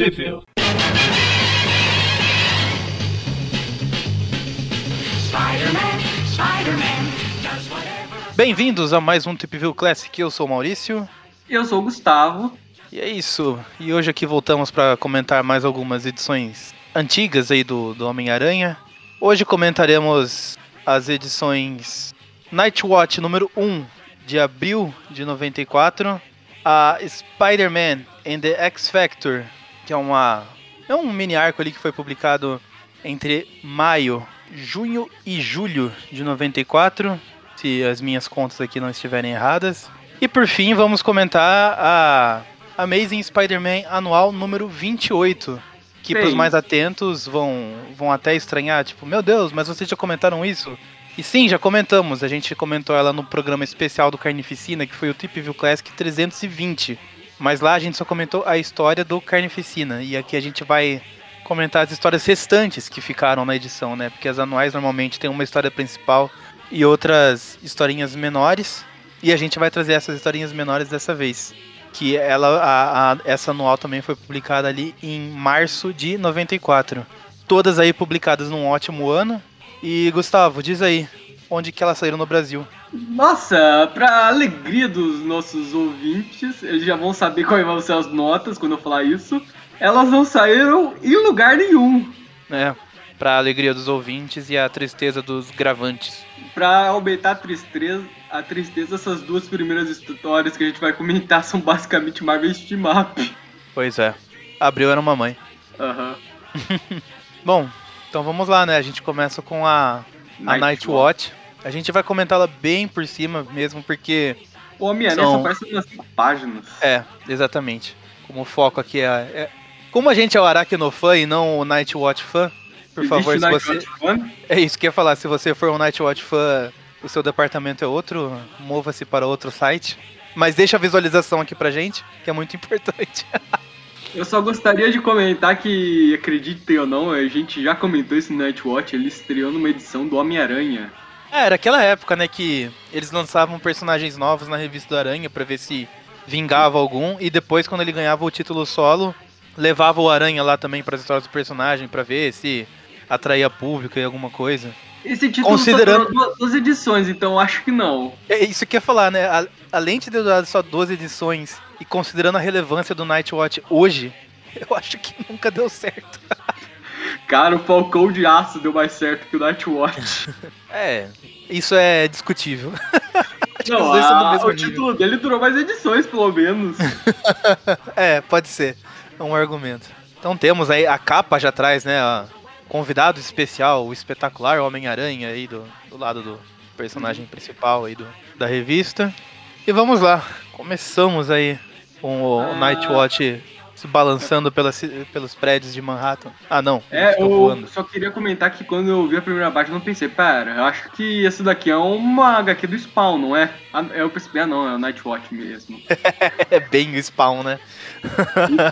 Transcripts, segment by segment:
Trivia. Bem-vindos a mais um Tip View Classic. Eu sou o Maurício. Eu sou o Gustavo. E é isso. E hoje aqui voltamos para comentar mais algumas edições antigas aí do, do Homem-Aranha. Hoje comentaremos as edições Nightwatch número 1 de abril de 94, a Spider-Man and the X-Factor, que é uma é um mini arco ali que foi publicado entre maio, junho e julho de 94, se as minhas contas aqui não estiverem erradas. E por fim, vamos comentar a Amazing Spider-Man anual número 28, que para os mais atentos vão, vão até estranhar, tipo, meu Deus, mas vocês já comentaram isso? E sim, já comentamos, a gente comentou ela no programa especial do Carnificina, que foi o Tip View Classic 320. Mas lá a gente só comentou a história do Carnificina, e aqui a gente vai comentar as histórias restantes que ficaram na edição, né? Porque as anuais normalmente tem uma história principal e outras historinhas menores, e a gente vai trazer essas historinhas menores dessa vez que ela a, a, essa anual também foi publicada ali em março de 94. Todas aí publicadas num ótimo ano. E Gustavo, diz aí, onde que elas saíram no Brasil? Nossa, pra alegria dos nossos ouvintes, eles já vão saber quais vão ser as notas quando eu falar isso. Elas não saíram em lugar nenhum. É, pra alegria dos ouvintes e a tristeza dos gravantes. Pra aumentar a tristeza, a tristeza, essas duas primeiras histórias que a gente vai comentar são basicamente Marvel Steam Up. Pois é. Abril era uma mãe. Aham. Uhum. Bom, então vamos lá, né? A gente começa com a, a Night, Watch. A gente vai comentá-la bem por cima mesmo, porque. O Homem-Aranha são... só aparece umas páginas. É, exatamente. Como o foco aqui é, é. Como a gente é o Aracnofã e não o Night Watch fã, por Existe favor, se você. É isso que eu ia falar, se você for um Night Watch fã o seu departamento é outro, mova-se para outro site. Mas deixa a visualização aqui pra gente, que é muito importante. Eu só gostaria de comentar que, acreditem ou não, a gente já comentou isso no Nightwatch, ele estreou numa edição do Homem-Aranha. É, era aquela época, né, que eles lançavam personagens novos na revista do Aranha para ver se vingava algum, e depois, quando ele ganhava o título solo, levava o Aranha lá também para as histórias do personagem para ver se atraía público e alguma coisa. Esse título Considerando... só duas edições, então acho que não. É isso que eu ia falar, né? A, além de ter dado só duas edições e considerando a relevância do Nightwatch hoje, eu acho que nunca deu certo. Cara, o Falcão de Aço deu mais certo que o Nightwatch. é, isso é discutível. Não, a, o nível. título dele durou mais edições, pelo menos. é, pode ser. É um argumento. Então temos aí, a capa já traz, né, a, convidado especial, o espetacular Homem-Aranha aí do, do lado do personagem principal aí do, da revista. E vamos lá, começamos aí com o ah. Nightwatch se balançando pelas, pelos prédios de Manhattan. Ah, não. É, eu voando. só queria comentar que quando eu vi a primeira parte, eu não pensei, pera, eu acho que essa daqui é uma HQ do Spawn, não é? Ah, eu percebi, ah, não, é o Nightwatch mesmo. é bem o Spawn, né?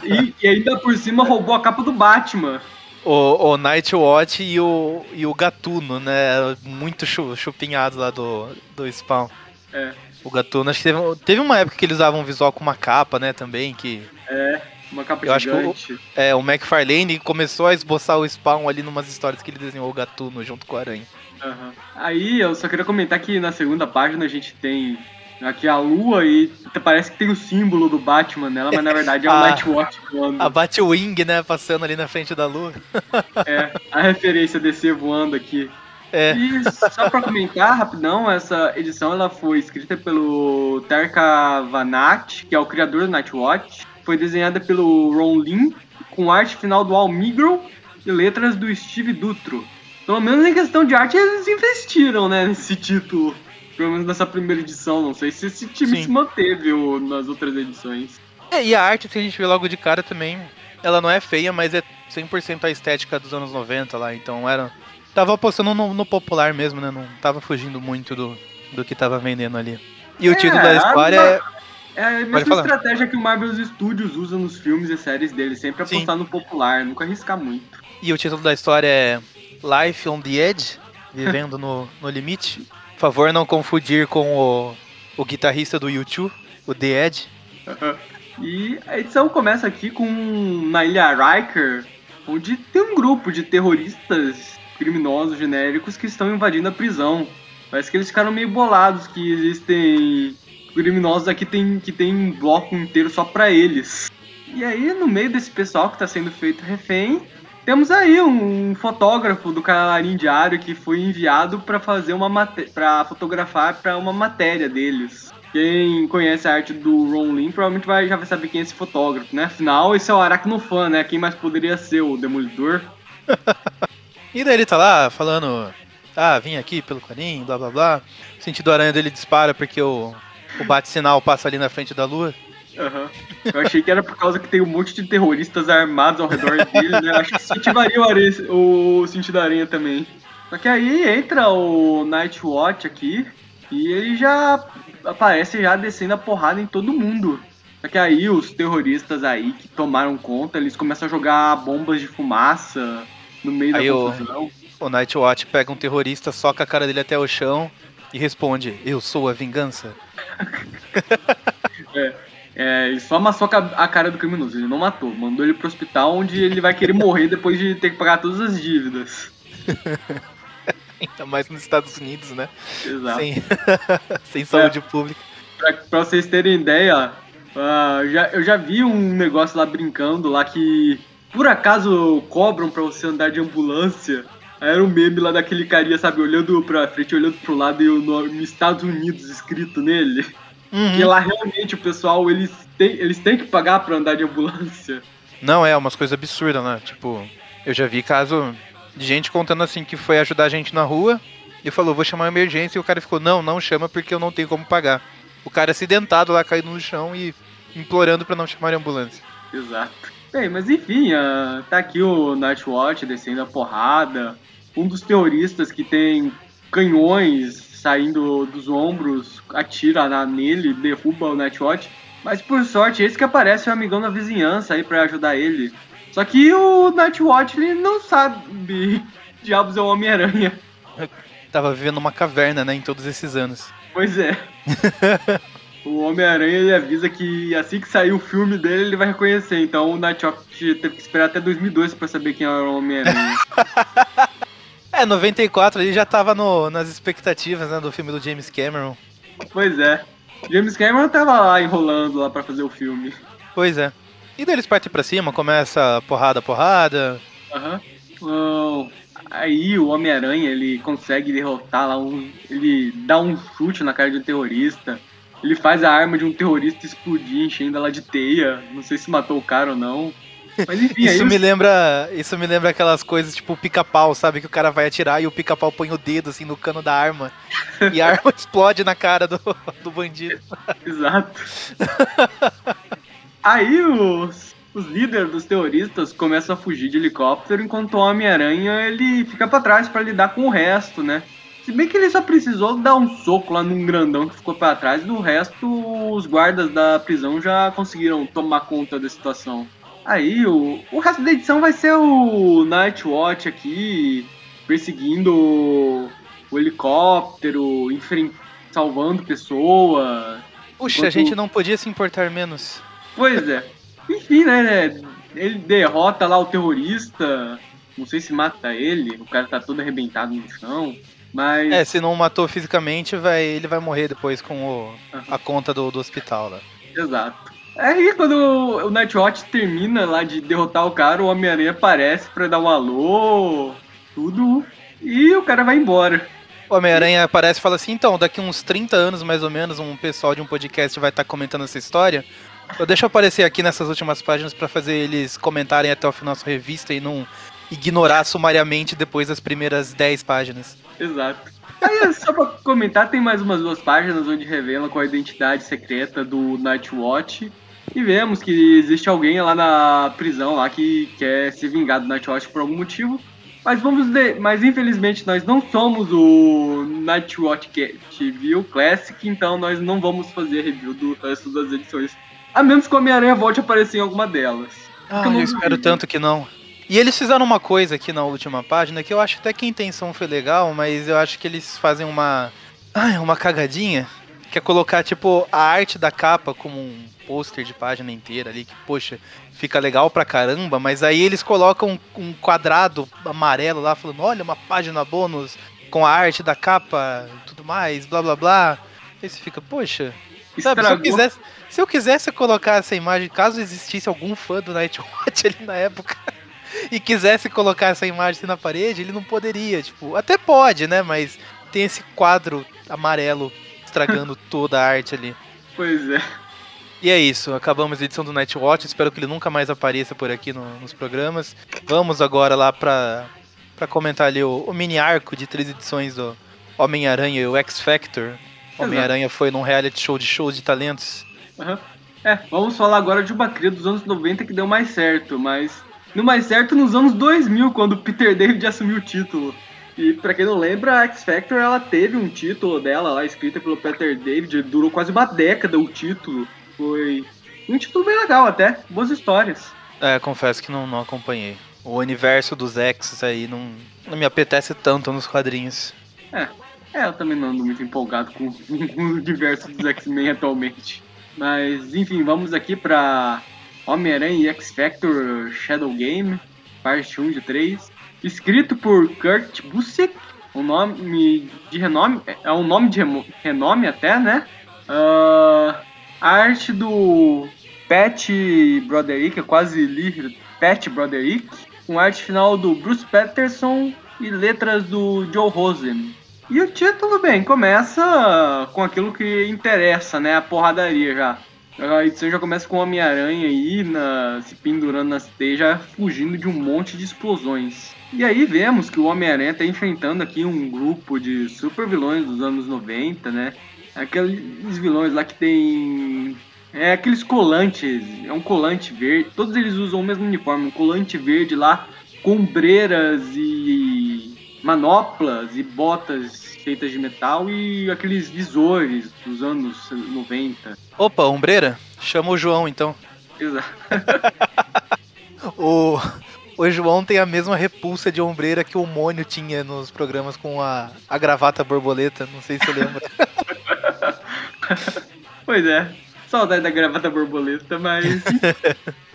e, e, e ainda por cima roubou a capa do Batman o, o Nightwatch e o, e o Gatuno, né? Muito chupinhados lá do, do Spawn. É. O Gatuno, acho que teve, teve uma época que eles usavam um visual com uma capa, né, também, que... É, uma capa eu gigante. Acho que o, é, o McFarlane começou a esboçar o Spawn ali numas histórias que ele desenhou o Gatuno junto com o Aranha. Uhum. Aí, eu só queria comentar que na segunda página a gente tem Aqui a lua e parece que tem o símbolo do Batman nela, mas na verdade é o Nightwatch voando. A Batwing, né, passando ali na frente da lua. é, a referência DC voando aqui. É. E só pra comentar rapidão, essa edição ela foi escrita pelo Terka Vanat, que é o criador do Nightwatch. Foi desenhada pelo Ron Lin, com arte final do Al Migro e letras do Steve Dutro. Pelo menos em questão de arte eles investiram, né, nesse título pelo menos nessa primeira edição. Não sei se esse time Sim. se manteve ou, nas outras edições. É, e a arte que a gente vê logo de cara também, ela não é feia, mas é 100% a estética dos anos 90 lá, então era... Tava apostando no, no, popular mesmo, né? Não tava fugindo muito do, do que tava vendendo ali. E o é, título da história é... É a mesma estratégia que o Marvel Studios usa nos filmes e séries dele, sempre apostar Sim. no popular, nunca arriscar muito. E o título da história é Life on the Edge, Vivendo no, no Limite. Por favor, não confundir com o, o guitarrista do YouTube, o The Ed. E a edição começa aqui com na Ilha Riker, onde tem um grupo de terroristas criminosos genéricos que estão invadindo a prisão. Parece que eles ficaram meio bolados que existem criminosos aqui tem, que tem um bloco inteiro só pra eles. E aí, no meio desse pessoal que está sendo feito refém, temos aí um fotógrafo do Canarim Diário que foi enviado para fazer uma para fotografar para uma matéria deles. Quem conhece a arte do Ron Lin provavelmente vai, já vai saber quem é esse fotógrafo, né? Afinal, esse é o Aracnofan, né? Quem mais poderia ser o Demolidor? e daí ele tá lá falando, ah, vim aqui pelo carinho, blá blá blá. O sentido aranha dele dispara porque o, o bate-sinal passa ali na frente da lua. Uhum. Eu achei que era por causa que tem um monte de terroristas armados ao redor dele, né? Acho que incentivaria o, o sentido aranha também. Só que aí entra o Nightwatch aqui e ele já aparece já descendo a porrada em todo mundo. Só que aí os terroristas aí que tomaram conta, eles começam a jogar bombas de fumaça no meio aí da confusão. O, o Nightwatch pega um terrorista, soca a cara dele até o chão e responde: Eu sou a vingança. É. É, ele só amassou a cara do criminoso, ele não matou. Mandou ele pro hospital onde ele vai querer morrer depois de ter que pagar todas as dívidas. Ainda mais nos Estados Unidos, né? Exato. Sem, Sem saúde é, pública. Pra, pra, vocês terem ideia, uh, já, eu já vi um negócio lá brincando lá que por acaso cobram pra você andar de ambulância. Era um meme lá daquele carinha, sabe, olhando pra frente, olhando pro lado e o nome Estados Unidos escrito nele. Uhum. E lá realmente o pessoal, eles têm, eles têm que pagar pra andar de ambulância. Não, é umas coisas absurdas, né? Tipo, eu já vi caso de gente contando assim que foi ajudar a gente na rua e falou, vou chamar uma emergência, e o cara ficou, não, não chama porque eu não tenho como pagar. O cara acidentado lá caído no chão e implorando para não chamar a ambulância. Exato. Bem, mas enfim, uh, tá aqui o Nightwatch descendo a porrada. Um dos terroristas que tem canhões saindo dos ombros, atira na, nele, derruba o Nightwatch. Mas por sorte, esse que aparece é o amigão da vizinhança aí para ajudar ele. Só que o Nightwatch ele não sabe diabos é o Homem-Aranha. Tava vivendo uma caverna, né, em todos esses anos. Pois é. o Homem-Aranha ele avisa que assim que sair o filme dele, ele vai reconhecer. Então o Nightwatch teve que esperar até 2002 para saber quem era o Homem-Aranha. É, 94 ele já tava no, nas expectativas, né, do filme do James Cameron. Pois é. James Cameron tava lá enrolando lá para fazer o filme. Pois é. E daí eles partem pra cima, começa porrada, porrada. Aham. Uhum. aí o Homem-Aranha, ele consegue derrotar lá um... Ele dá um chute na cara de um terrorista. Ele faz a arma de um terrorista explodir, enchendo ela de teia. Não sei se matou o cara ou não. Mas enfim, isso, me lembra, isso me lembra aquelas coisas tipo pica-pau, sabe? Que o cara vai atirar e o pica-pau põe o dedo assim no cano da arma. e a arma explode na cara do, do bandido. Exato. Aí os, os líderes dos terroristas começam a fugir de helicóptero, enquanto o Homem-Aranha ele fica para trás para lidar com o resto, né? Se bem que ele só precisou dar um soco lá num grandão que ficou para trás, do resto os guardas da prisão já conseguiram tomar conta da situação. Aí o, o resto da edição vai ser o Nightwatch aqui perseguindo o, o helicóptero, salvando pessoas. Puxa, enquanto... a gente não podia se importar menos. Pois é. Enfim, né? Ele derrota lá o terrorista. Não sei se mata ele. O cara tá todo arrebentado no chão. Mas. É, se não matou fisicamente, vai, ele vai morrer depois com o, a conta do, do hospital lá. Exato. Aí quando o Nightwatch termina lá de derrotar o cara, o Homem-Aranha aparece pra dar um alô, tudo, e o cara vai embora. O Homem-Aranha aparece e fala assim, então, daqui uns 30 anos mais ou menos, um pessoal de um podcast vai estar tá comentando essa história. Eu deixo aparecer aqui nessas últimas páginas para fazer eles comentarem até o final da revista e não ignorar sumariamente depois das primeiras 10 páginas. Exato. Aí, só pra comentar, tem mais umas duas páginas onde revela qual a identidade secreta do Nightwatch e vemos que existe alguém lá na prisão lá que quer se vingar do Nightwatch por algum motivo. Mas vamos de... mas infelizmente nós não somos o Nightwatch TV Classic, então nós não vamos fazer review do resto das edições. A menos que o Homem-Aranha volte a aparecer em alguma delas. Ah, eu, eu espero tanto que não. E eles fizeram uma coisa aqui na última página que eu acho até que a intenção foi legal, mas eu acho que eles fazem uma. Ai, uma cagadinha que quer colocar, tipo, a arte da capa como um pôster de página inteira ali, que, poxa, fica legal pra caramba, mas aí eles colocam um quadrado amarelo lá, falando, olha, uma página bônus com a arte da capa e tudo mais, blá blá blá. Aí você fica, poxa, sabe, se eu, quisesse, se eu quisesse colocar essa imagem, caso existisse algum fã do Nightwatch ali na época e quisesse colocar essa imagem na parede, ele não poderia, tipo, até pode, né, mas tem esse quadro amarelo estragando toda a arte ali. Pois é. E é isso, acabamos a edição do Nightwatch, espero que ele nunca mais apareça por aqui no, nos programas. Vamos agora lá pra, pra comentar ali o, o mini arco de três edições do Homem-Aranha e o X-Factor. Homem-Aranha foi num reality show de shows de talentos. Uhum. É, vamos falar agora de uma cria dos anos 90 que deu mais certo, mas no mais certo nos anos 2000, quando Peter David assumiu o título. E pra quem não lembra, a X Factor ela teve um título dela lá, escrita pelo Peter David, durou quase uma década o título. Foi um título bem legal até, boas histórias. É, confesso que não, não acompanhei. O universo dos X aí não, não me apetece tanto nos quadrinhos. É, é eu também não ando muito empolgado com o universo dos X-Men atualmente. Mas, enfim, vamos aqui pra Homem-Aranha e X-Factor Shadow Game, parte 1 de 3 escrito por Kurt Busiek, um nome de renome, é um nome de renome até, né? Uh, arte do Pat Broderick, eu quase li Pat Broderick, com arte final do Bruce Patterson e letras do Joe Rosen. E o título, bem, começa com aquilo que interessa, né? A porradaria já. A edição já começa com o Homem-Aranha aí na, se pendurando nas teias, fugindo de um monte de explosões. E aí vemos que o Homem-Aranha está enfrentando aqui um grupo de super vilões dos anos 90, né? Aqueles vilões lá que tem. É aqueles colantes, é um colante verde. Todos eles usam o mesmo uniforme, um colante verde lá, com ombreiras e manoplas e botas feitas de metal e aqueles visores dos anos 90. Opa, ombreira? Chama o João então. Exato. o, o João tem a mesma repulsa de ombreira que o Mônio tinha nos programas com a, a gravata borboleta, não sei se você lembra. pois é, saudade da gravata borboleta, mas.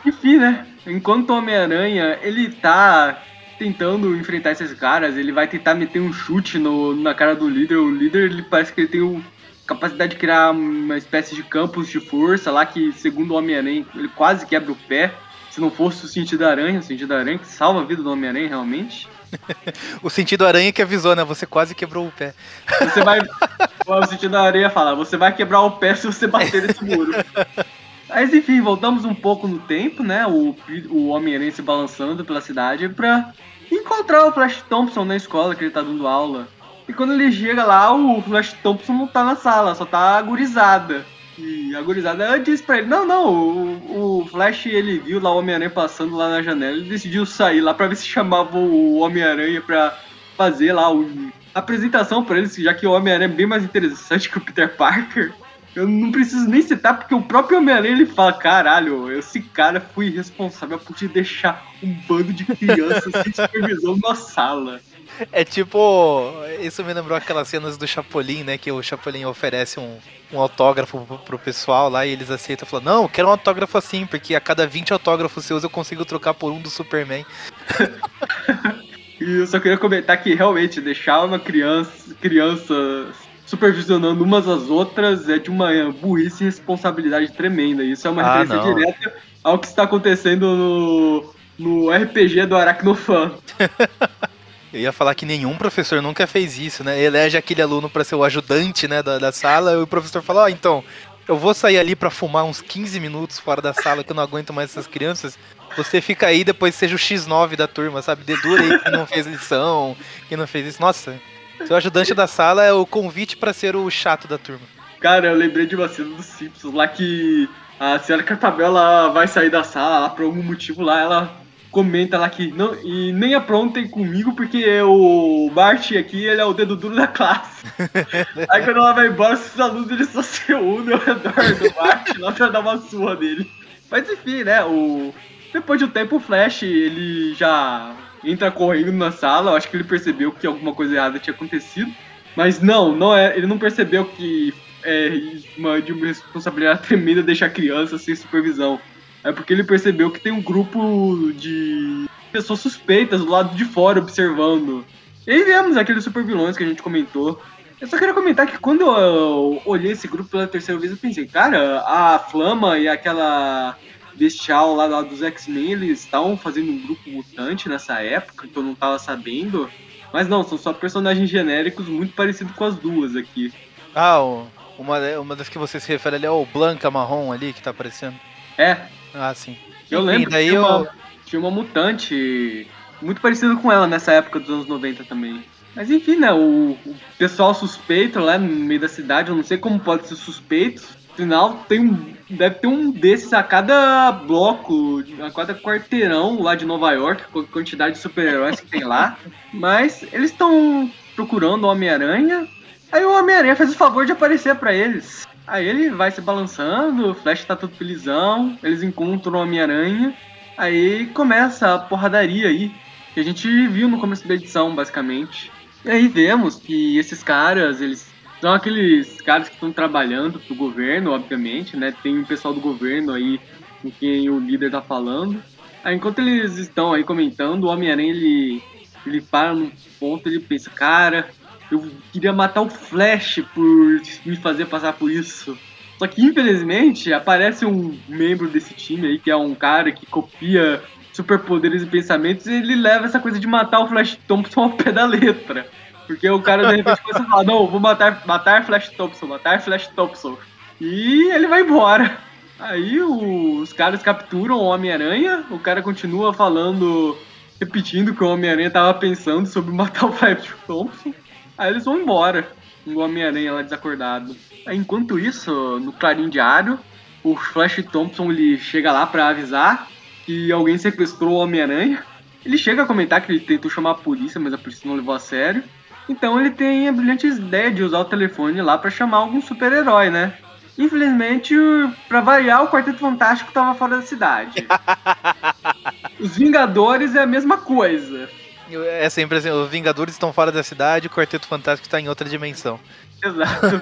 Enfim, né? Enquanto o Homem-Aranha, ele tá tentando enfrentar esses caras, ele vai tentar meter um chute no, na cara do líder. O líder, ele parece que ele tem o, capacidade de criar uma espécie de campus de força lá que, segundo o Homem-Aranha, ele quase quebra o pé se não fosse o sentido aranha, o sentido aranha que salva a vida do Homem-Aranha realmente. o sentido aranha que avisou, né? Você quase quebrou o pé. Você vai. o sentido aranha fala, você vai quebrar o pé se você bater nesse muro. Mas enfim, voltamos um pouco no tempo, né? O, o Homem-Aranha se balançando pela cidade pra encontrar o Flash Thompson na escola que ele tá dando aula. E quando ele chega lá, o Flash Thompson não tá na sala, só tá agorizada. E a gurizada disse pra ele, não, não, o, o Flash, ele viu lá o Homem-Aranha passando lá na janela, ele decidiu sair lá pra ver se chamava o Homem-Aranha pra fazer lá o, a apresentação pra eles, já que o Homem-Aranha é bem mais interessante que o Peter Parker. Eu não preciso nem citar, porque o próprio Homem-Aranha ele fala: caralho, esse cara foi responsável por te deixar um bando de crianças sem supervisão na sala. É tipo. Isso me lembrou aquelas cenas do Chapolin, né? Que o Chapolin oferece um, um autógrafo pro, pro pessoal lá e eles aceitam e falam: Não, quero um autógrafo assim, porque a cada 20 autógrafos seus eu consigo trocar por um do Superman. e eu só queria comentar que realmente deixar uma criança, criança supervisionando umas às outras é de uma burrice e responsabilidade tremenda. Isso é uma ah, referência direta ao que está acontecendo no, no RPG do Aracnofan. Eu ia falar que nenhum professor nunca fez isso, né? Elege aquele aluno para ser o ajudante, né, da, da sala, e o professor fala, ó, oh, então, eu vou sair ali para fumar uns 15 minutos fora da sala, que eu não aguento mais essas crianças. Você fica aí, depois seja o X9 da turma, sabe? Dedura aí que não fez lição, que não fez isso. Nossa, seu ajudante da sala é o convite para ser o chato da turma. Cara, eu lembrei de uma cena dos Simpsons, lá que a senhora Cartabela vai sair da sala, por algum motivo lá, ela comenta lá que não, e nem aprontem comigo porque o Bart aqui ele é o dedo duro da classe. Aí quando ela vai embora, os alunos eles só se unem ao redor do Bart lá pra dar uma surra dele. Mas enfim, né? O... Depois de um tempo o Flash ele já entra correndo na sala. Eu acho que ele percebeu que alguma coisa errada tinha acontecido. Mas não, não é, ele não percebeu que é uma, de uma responsabilidade tremenda deixar a criança sem supervisão. É porque ele percebeu que tem um grupo de pessoas suspeitas do lado de fora observando. E aí vemos aqueles super vilões que a gente comentou. Eu só queria comentar que quando eu olhei esse grupo pela terceira vez, eu pensei, cara, a Flama e aquela bestial lá, lá dos X-Men, eles estavam fazendo um grupo mutante nessa época, que eu não tava sabendo. Mas não, são só personagens genéricos muito parecidos com as duas aqui. Ah, uma, uma das que você se refere ali é o Blanca Marrom ali que tá aparecendo. É. Ah, sim. Eu Enfim, lembro daí que tinha, eu... uma, tinha uma mutante muito parecida com ela nessa época dos anos 90 também. Mas enfim, né? O, o pessoal suspeito lá no meio da cidade, eu não sei como pode ser suspeito. Afinal, tem um, deve ter um desses a cada bloco, a cada quarteirão lá de Nova York, com a quantidade de super-heróis que tem lá. Mas eles estão procurando o Homem-Aranha. Aí o Homem-Aranha faz o favor de aparecer para eles. Aí ele vai se balançando, o Flash tá todo felizão, eles encontram o Homem-Aranha. Aí começa a porradaria aí, que a gente viu no começo da edição, basicamente. E aí vemos que esses caras, eles são aqueles caras que estão trabalhando pro governo, obviamente, né? Tem um pessoal do governo aí com quem o líder tá falando. Aí, enquanto eles estão aí comentando, o Homem-Aranha, ele, ele para num ponto ele pensa, cara, eu queria matar o Flash por me fazer passar por isso. Só que, infelizmente, aparece um membro desse time aí, que é um cara que copia superpoderes e pensamentos, e ele leva essa coisa de matar o Flash Thompson ao pé da letra. Porque o cara de repente começa a falar, não, vou matar, matar Flash Thompson, matar Flash Thompson. E ele vai embora. Aí os caras capturam o Homem-Aranha, o cara continua falando, repetindo o que o Homem-Aranha tava pensando sobre matar o Flash Thompson. Aí eles vão embora, o Homem-Aranha lá desacordado. Aí, enquanto isso, no Clarim Diário, o Flash Thompson ele chega lá para avisar que alguém sequestrou o Homem-Aranha. Ele chega a comentar que ele tentou chamar a polícia, mas a polícia não levou a sério. Então ele tem a brilhante ideia de usar o telefone lá para chamar algum super-herói, né? Infelizmente, para variar, o Quarteto Fantástico tava fora da cidade. Os Vingadores é a mesma coisa. É sempre assim, os Vingadores estão fora da cidade, o Quarteto Fantástico está em outra dimensão. Exato.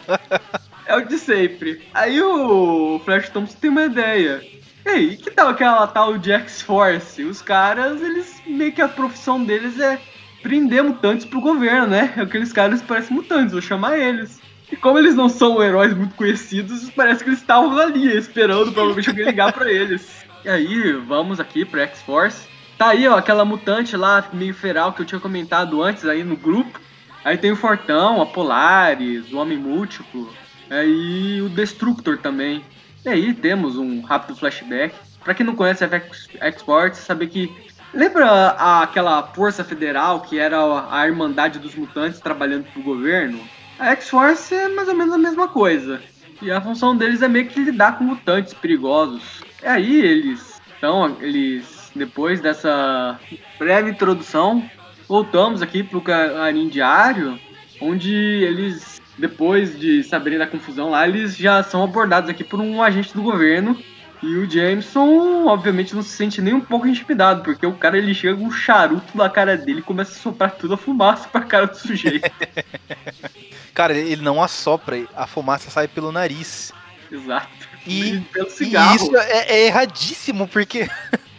é o de sempre. Aí o Flash Thompson tem uma ideia. Ei, que tal aquela tal de X-Force? Os caras, eles meio que a profissão deles é prender mutantes pro governo, né? Aqueles caras parecem mutantes, vou chamar eles. E como eles não são heróis muito conhecidos, parece que eles estavam ali, esperando provavelmente alguém ligar pra eles. E aí, vamos aqui pra X-Force. Tá aí, ó, aquela mutante lá, meio feral, que eu tinha comentado antes aí no grupo. Aí tem o Fortão, a Polaris, o Homem Múltiplo. Aí o Destructor também. E aí temos um rápido flashback. Pra quem não conhece a X-Force, saber que Lembra aquela força federal que era a Irmandade dos Mutantes trabalhando pro governo? A X-Force é mais ou menos a mesma coisa. E a função deles é meio que lidar com mutantes perigosos. E aí eles. Então, eles. Depois dessa breve introdução, voltamos aqui pro Carim Diário, onde eles, depois de saberem da confusão lá, eles já são abordados aqui por um agente do governo e o Jameson, obviamente, não se sente nem um pouco intimidado, porque o cara ele chega com um charuto na cara dele e começa a soprar toda a fumaça pra cara do sujeito. cara, ele não assopra, a fumaça sai pelo nariz. Exato. E, pelo cigarro. e isso é, é erradíssimo, porque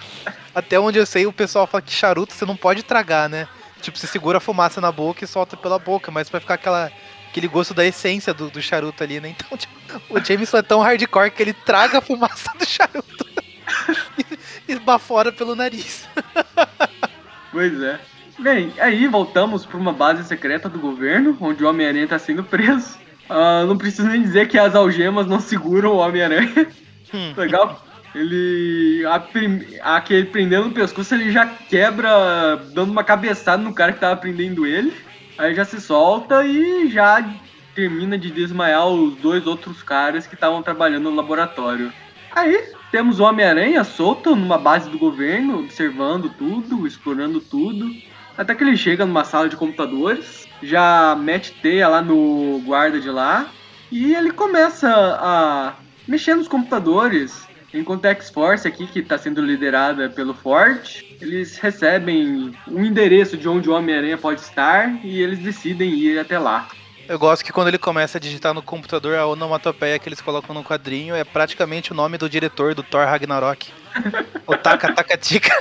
até onde eu sei, o pessoal fala que charuto você não pode tragar, né? Tipo, você segura a fumaça na boca e solta pela boca, mas vai ficar aquela aquele gosto da essência do, do charuto ali, né? Então, tipo, o Jameson é tão hardcore que ele traga a fumaça do charuto e, e bafora pelo nariz. Pois é. Bem, aí voltamos para uma base secreta do governo, onde o Homem-Aranha está sendo preso. Uh, não preciso nem dizer que as algemas não seguram o Homem-Aranha. Hum. Legal? Ele. A, aquele prendendo no pescoço, ele já quebra, dando uma cabeçada no cara que tava prendendo ele. Aí já se solta e já termina de desmaiar os dois outros caras que estavam trabalhando no laboratório. Aí temos o Homem-Aranha solto numa base do governo, observando tudo, explorando tudo. Até que ele chega numa sala de computadores, já mete teia lá no guarda de lá e ele começa a mexer nos computadores, Enquanto a X-Force aqui, que está sendo liderada pelo Ford, eles recebem um endereço de onde o Homem-Aranha pode estar e eles decidem ir até lá. Eu gosto que quando ele começa a digitar no computador, a onomatopeia que eles colocam no quadrinho é praticamente o nome do diretor do Thor Ragnarok. o Taka Taka Tika.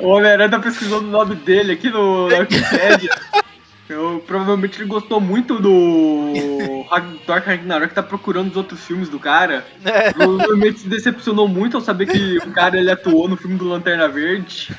o Homem-Aranha tá pesquisando o nome dele aqui no Wikipedia. Eu, provavelmente ele gostou muito do Thor Ragnarok, tá procurando os outros filmes do cara. É. Provavelmente se decepcionou muito ao saber que o cara ele atuou no filme do Lanterna Verde.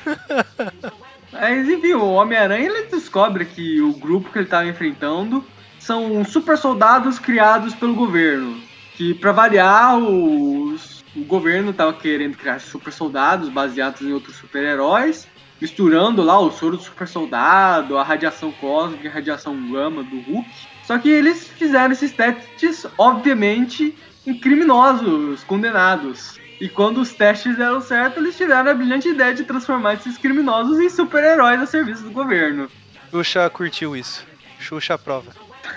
Mas enfim, o Homem-Aranha ele descobre que o grupo que ele estava enfrentando são super soldados criados pelo governo. Que para variar, os, o governo estava querendo criar super soldados baseados em outros super-heróis, misturando lá o soro do super soldado, a radiação cósmica e a radiação gama do Hulk. Só que eles fizeram esses testes, obviamente, em criminosos condenados. E quando os testes deram certo, eles tiveram a brilhante ideia de transformar esses criminosos em super-heróis a serviço do governo. Xuxa curtiu isso. Xuxa aprova.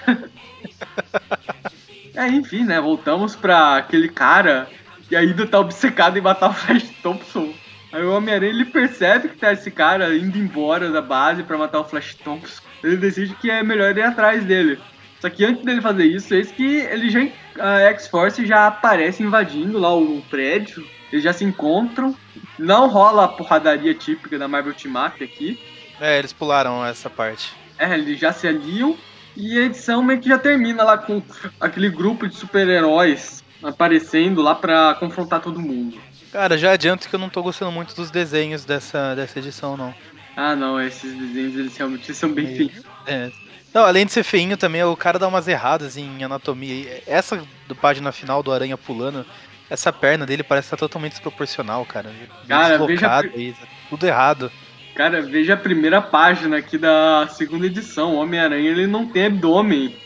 é, enfim, né? Voltamos pra aquele cara que ainda tá obcecado em matar o Flash Thompson. Aí o Homem-Aranha ele percebe que tá esse cara indo embora da base para matar o Flash Thompson. Ele decide que é melhor ir atrás dele. Só que antes dele fazer isso, é que ele já a X-Force já aparece invadindo lá o prédio. Eles já se encontram. Não rola a porradaria típica da Marvel Team Up aqui. É, eles pularam essa parte. É, eles já se aliam. E a edição meio que já termina lá com aquele grupo de super-heróis aparecendo lá pra confrontar todo mundo. Cara, já adianto que eu não tô gostando muito dos desenhos dessa, dessa edição, não. Ah, não, esses desenhos eles realmente são bem feios. É, não, além de ser feinho também, o cara dá umas erradas em anatomia. Essa do página final do Aranha pulando, essa perna dele parece estar totalmente desproporcional, cara. Cara, veja... Aí, tudo errado. Cara, veja a primeira página aqui da segunda edição. O Homem-Aranha ele não tem abdômen.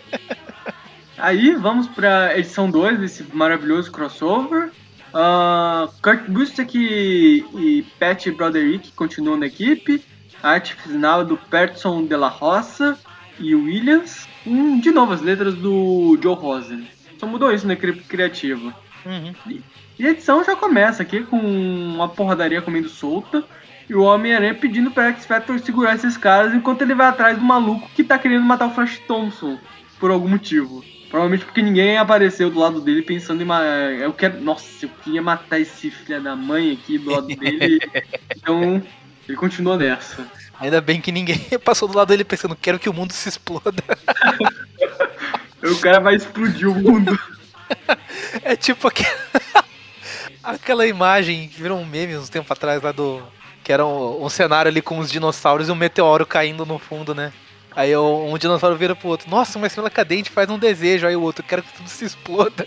Aí vamos pra edição 2 desse maravilhoso crossover. Uh, Kurt Busiek e, e Pat Broderick continuam na equipe arte final do Peterson de la Roça e Williams. Hum, de novo, as letras do Joe Rosen. Só mudou isso na equipe criativa. Uhum. E, e, a edição já começa aqui com uma porradaria comendo solta. E o Homem-Aranha pedindo pra X-Factor segurar esses caras enquanto ele vai atrás do maluco que tá querendo matar o Flash Thompson. Por algum motivo. Provavelmente porque ninguém apareceu do lado dele pensando em. Eu quero. Nossa, eu queria matar esse filho da mãe aqui do lado dele. então ele continua nessa. Ainda bem que ninguém passou do lado dele pensando, quero que o mundo se exploda. o cara vai explodir o mundo. É tipo aquela, aquela imagem que virou um meme uns tempo atrás lá do. Que era um, um cenário ali com os dinossauros e um meteoro caindo no fundo, né? Aí um dinossauro vira pro outro, nossa, uma estrela cadente faz um desejo. Aí o outro, quero que tudo se exploda.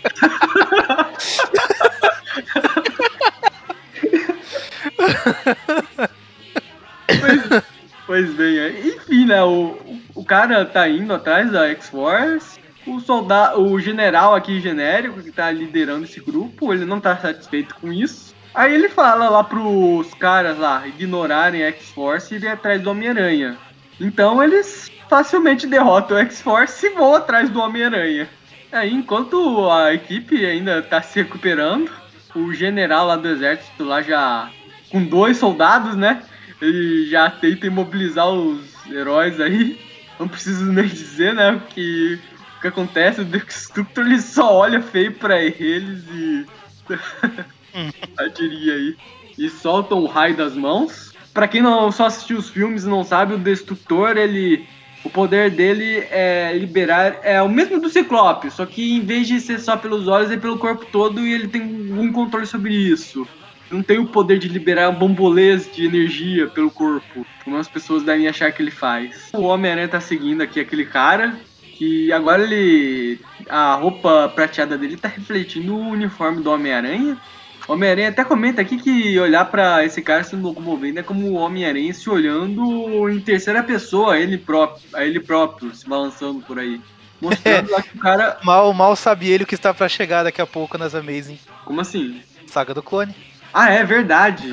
Pois, pois bem, é. enfim, né? O, o cara tá indo atrás da X-Force. O soldado, o general aqui genérico que tá liderando esse grupo, ele não tá satisfeito com isso. Aí ele fala lá pros caras lá ignorarem a X-Force e ir atrás do Homem-Aranha. Então eles facilmente derrotam a X-Force e vão atrás do Homem-Aranha. Aí enquanto a equipe ainda tá se recuperando, o general lá do exército lá já com dois soldados, né? ele já tenta imobilizar os heróis aí. Não preciso nem dizer, né? Que o que acontece, o Destructor ele só olha feio pra eles e. diria aí. E soltam o raio das mãos. Pra quem não só assistiu os filmes e não sabe, o Destructor, ele. O poder dele é liberar. É o mesmo do Ciclope, só que em vez de ser só pelos olhos, é pelo corpo todo e ele tem um controle sobre isso não tem o poder de liberar bambolês de energia pelo corpo, como as pessoas devem achar que ele faz. O Homem-Aranha tá seguindo aqui aquele cara, que agora ele. A roupa prateada dele tá refletindo o uniforme do Homem-Aranha. O Homem-Aranha até comenta aqui que olhar para esse cara se locomovendo é como o Homem-Aranha se olhando em terceira pessoa, a ele próprio, a ele próprio se balançando por aí. Mostrando lá que o cara. Mal, mal sabe ele o que está para chegar daqui a pouco nas Amazing. Como assim? Saga do Clone. Ah, é verdade.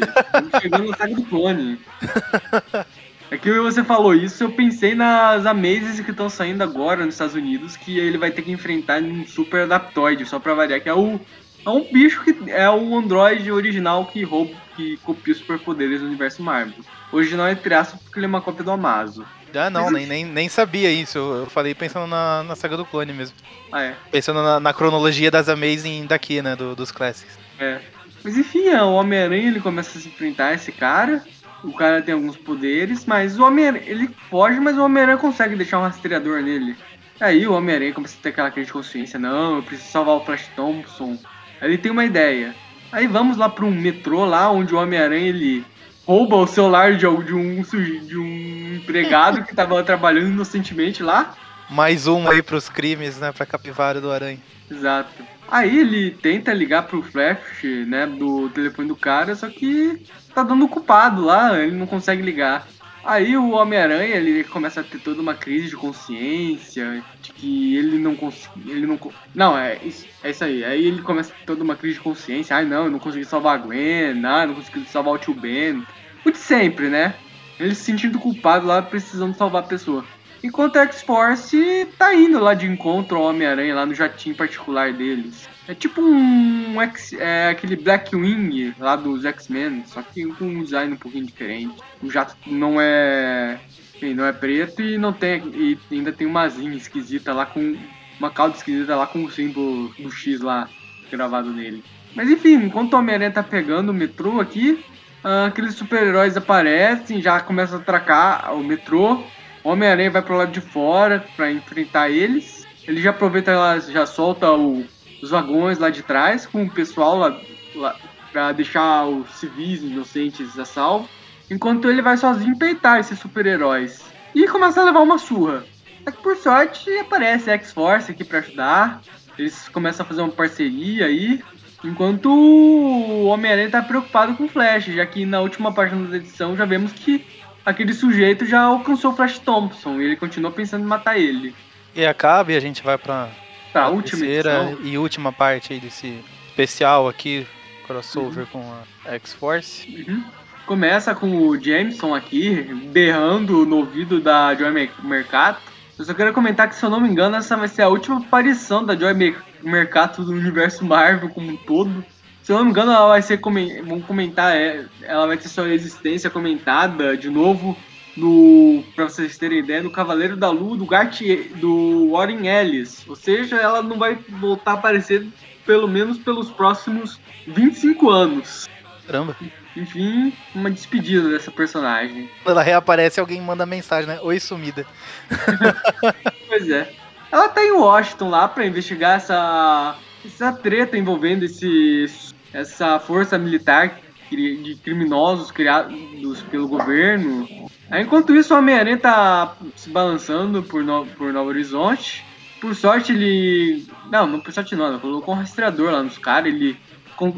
Chegando na saga do clone. É que você falou isso, eu pensei nas Amazes que estão saindo agora nos Estados Unidos, que ele vai ter que enfrentar um super adaptoide, só pra variar, que é o. É um bicho que é o androide original que rouba, que copia os superpoderes do universo Marvel. Original é traço porque ele é uma cópia do Amazo. Ah, não, nem, nem, nem sabia isso. Eu, falei pensando na, na saga do clone mesmo. Ah, é. Pensando na, na cronologia das Amazing daqui, né? Do, dos Classics. É. Mas enfim, é, o Homem-Aranha ele começa a se enfrentar esse cara. O cara tem alguns poderes, mas o Homem-Aranha ele foge, mas o Homem-Aranha consegue deixar um rastreador nele. Aí o Homem-Aranha começa a ter aquela crise de consciência: não, eu preciso salvar o Flash Thompson. Ele tem uma ideia. Aí vamos lá para um metrô lá onde o Homem-Aranha ele rouba o celular de, de, um, de um empregado que estava trabalhando inocentemente lá. Mais um aí pros crimes, né? Pra capivara do aranha. Exato. Aí ele tenta ligar pro Flash, né, do telefone do cara, só que tá dando culpado lá, ele não consegue ligar. Aí o Homem-Aranha, ele começa a ter toda uma crise de consciência, de que ele não conseguiu, ele não Não, é isso, é isso aí. Aí ele começa a ter toda uma crise de consciência. Ai, não, eu não consegui salvar a Gwen, ah, não consegui salvar o tio Ben. O de sempre, né? Ele se sentindo culpado lá, precisando salvar a pessoa. Enquanto a X-Force tá indo lá de encontro ao Homem-Aranha, lá no jatinho particular deles. É tipo um X, é, aquele Blackwing lá dos X-Men, só que com um design um pouquinho diferente. O jato não é. Enfim, não é preto e não tem. E ainda tem uma asinha esquisita lá com. Uma cauda esquisita lá com o símbolo do X lá gravado nele. Mas enfim, enquanto o Homem-Aranha tá pegando o metrô aqui, ah, aqueles super-heróis aparecem, já começam a atracar o metrô. O Homem-Aranha vai pro lado de fora para enfrentar eles. Ele já aproveita, já solta o, os vagões lá de trás com o pessoal lá, lá para deixar os civis inocentes a salvo. Enquanto ele vai sozinho peitar esses super-heróis. E começa a levar uma surra. Só que por sorte aparece a X-Force aqui para ajudar. Eles começam a fazer uma parceria aí. Enquanto o Homem-Aranha tá preocupado com o Flash, já que na última página da edição já vemos que aquele sujeito já alcançou o Flash Thompson e ele continua pensando em matar ele. E acaba e a gente vai pra, pra última terceira e última parte aí desse especial aqui, crossover uhum. com a X-Force. Uhum. Começa com o Jameson aqui, berrando no ouvido da Joy Mercato. Eu só quero comentar que, se eu não me engano, essa vai ser a última aparição da Joy Mercato do universo Marvel como um todo. Se eu não me engano, ela vai ser. Vamos comentar. É, ela vai ter sua existência comentada de novo no. Pra vocês terem ideia, no Cavaleiro da Lua do Gart, do Warren Ellis. Ou seja, ela não vai voltar a aparecer pelo menos pelos próximos 25 anos. Caramba. Enfim, uma despedida dessa personagem. Quando ela reaparece, alguém manda mensagem, né? Oi, sumida. pois é. Ela tá em Washington lá para investigar essa, essa treta envolvendo esse essa força militar de criminosos criados pelo governo. Enquanto isso, o Homem-Aranha tá se balançando por, no, por Novo Horizonte. Por sorte, ele. Não, não por sorte não, ele colocou um rastreador lá nos caras. Ele,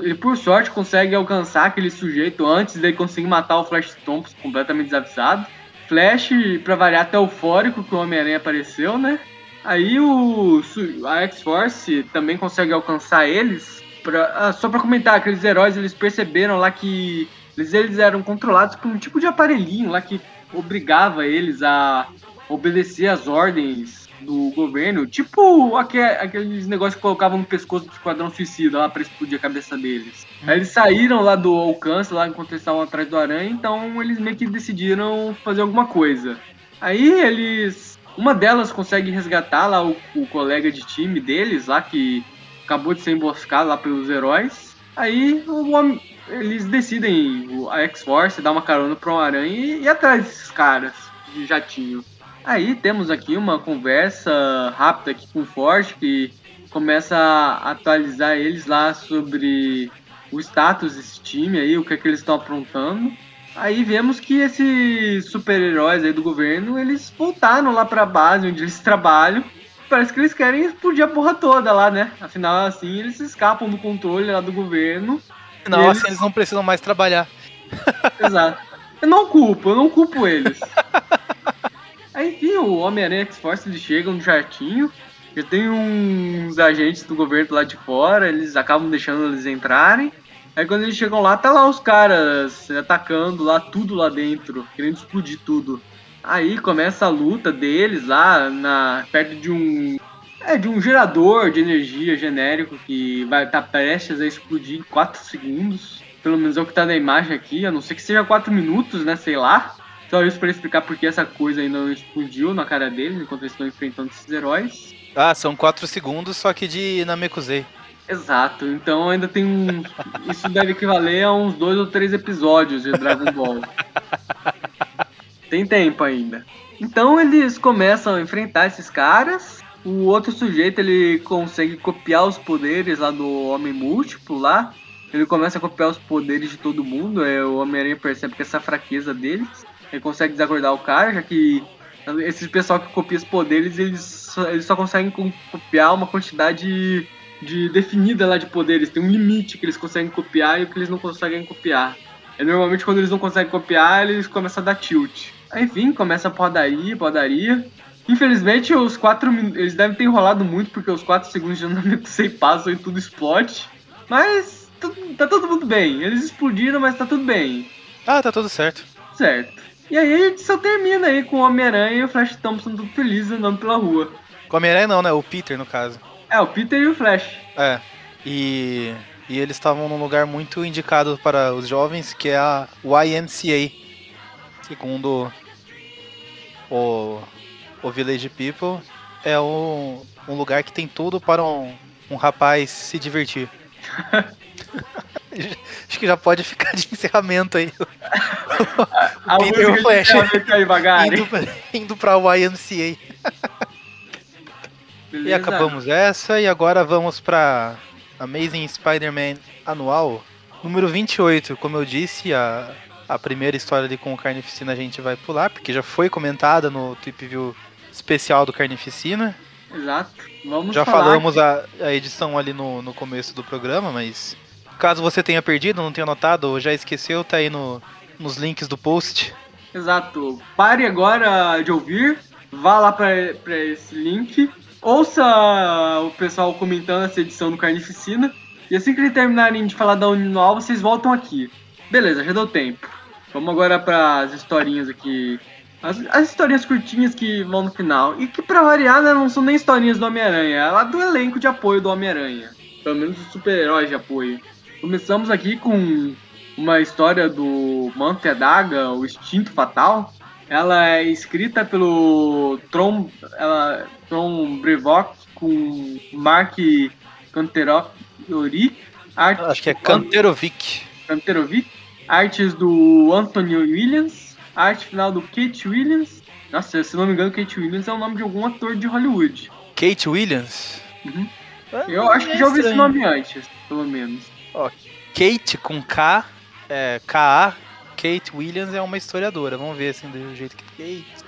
ele, por sorte, consegue alcançar aquele sujeito antes dele conseguir matar o Flash Thompson completamente desavisado. Flash, pra variar, até eufórico que o Homem-Aranha apareceu, né? Aí o, a X-Force também consegue alcançar eles Pra, ah, só pra comentar, aqueles heróis eles perceberam lá que eles, eles eram controlados por um tipo de aparelhinho lá que obrigava eles a obedecer às ordens do governo, tipo aqueles negócios que colocavam no pescoço do Esquadrão Suicida lá pra explodir a cabeça deles. Hum. Aí eles saíram lá do alcance, lá enquanto eles estavam atrás do aranha, então eles meio que decidiram fazer alguma coisa. Aí eles. Uma delas consegue resgatar lá o, o colega de time deles lá, que acabou de ser emboscado lá pelos heróis. Aí o, eles decidem, a X-Force, dar uma carona pro Aranha e ir atrás desses caras de jatinho. Aí temos aqui uma conversa rápida aqui com o Forte, que começa a atualizar eles lá sobre o status desse time aí, o que é que eles estão aprontando. Aí vemos que esses super-heróis aí do governo, eles voltaram lá pra base onde eles trabalham parece que eles querem explodir a porra toda lá, né? Afinal, assim, eles escapam do controle lá do governo. Não, assim, eles... não precisam mais trabalhar. Exato. Eu não culpo, eu não culpo eles. Aí, enfim, o Homem-Aranha X-Force, eles chegam no jartinho, já tem uns agentes do governo lá de fora, eles acabam deixando eles entrarem. Aí quando eles chegam lá, tá lá os caras atacando lá tudo lá dentro, querendo explodir tudo. Aí começa a luta deles lá na perto de um é de um gerador de energia genérico que vai estar tá prestes a explodir em 4 segundos. Pelo menos é o que tá na imagem aqui, a não ser que seja 4 minutos, né? Sei lá. Só isso pra explicar porque essa coisa ainda não explodiu na cara dele enquanto eles estão enfrentando esses heróis. Ah, são 4 segundos, só que de Namekusei. Exato, então ainda tem um. Isso deve equivaler a uns dois ou três episódios de Dragon Ball. tem tempo ainda. Então eles começam a enfrentar esses caras. O outro sujeito ele consegue copiar os poderes lá do Homem Múltiplo lá. Ele começa a copiar os poderes de todo mundo. É, o Homem-Aranha percebe que essa fraqueza deles. Ele consegue desacordar o cara, já que esses pessoal que copia os poderes, eles, eles só conseguem copiar uma quantidade de definida lá de poderes. Tem um limite que eles conseguem copiar e o que eles não conseguem copiar. E normalmente quando eles não conseguem copiar, eles começam a dar tilt. Enfim, começa a podaria, podaria. Infelizmente, os quatro eles devem ter enrolado muito, porque os 4 segundos de andamento sem passam e tudo explode. Mas tá todo mundo bem. Eles explodiram, mas tá tudo bem. Ah, tá tudo certo. Certo. E aí a gente só termina aí com o Homem-Aranha e o Flash Thompson tudo felizes andando pela rua. Com o Homem-Aranha não, né? O Peter, no caso. É, o Peter e o Flash. É. E, e eles estavam num lugar muito indicado para os jovens, que é a YMCA. Segundo o, o Village People, é um, um lugar que tem tudo para um, um rapaz se divertir. Acho que já pode ficar de encerramento aí. o Peter o Flash indo, indo pra YMCA. Beleza. E acabamos essa, e agora vamos pra Amazing Spider-Man anual, número 28. Como eu disse, a, a primeira história ali com o Carnificina a gente vai pular, porque já foi comentada no Tweep View especial do Carnificina. Exato. Vamos já falamos a, a edição ali no, no começo do programa, mas caso você tenha perdido, não tenha notado ou já esqueceu, tá aí no, nos links do post. Exato. Pare agora de ouvir, vá lá para esse link, ouça o pessoal comentando essa edição do Carnificina, e assim que eles terminarem de falar da Uninol, vocês voltam aqui. Beleza, já deu tempo. Vamos agora para as historinhas aqui. As, as, historinhas curtinhas que vão no final. E que, pra variar, né, não são nem historinhas do Homem-Aranha, é lá do elenco de apoio do Homem-Aranha. Pelo menos os super-heróis de apoio. Começamos aqui com uma história do Manto e a Daga, o Instinto Fatal. Ela é escrita pelo Tron, ela, Tron Brevock com Mark Canterori. Acho que é Canterovic. Canterovic. Artes do Anthony Williams. Arte final do Kate Williams. Nossa, se não me engano, Kate Williams é o nome de algum ator de Hollywood. Kate Williams? Uhum. Eu acho que já ouvi esse nome antes, pelo menos. Ó, Kate com K, é, K-A, Kate Williams é uma historiadora. Vamos ver assim do jeito que. Kate.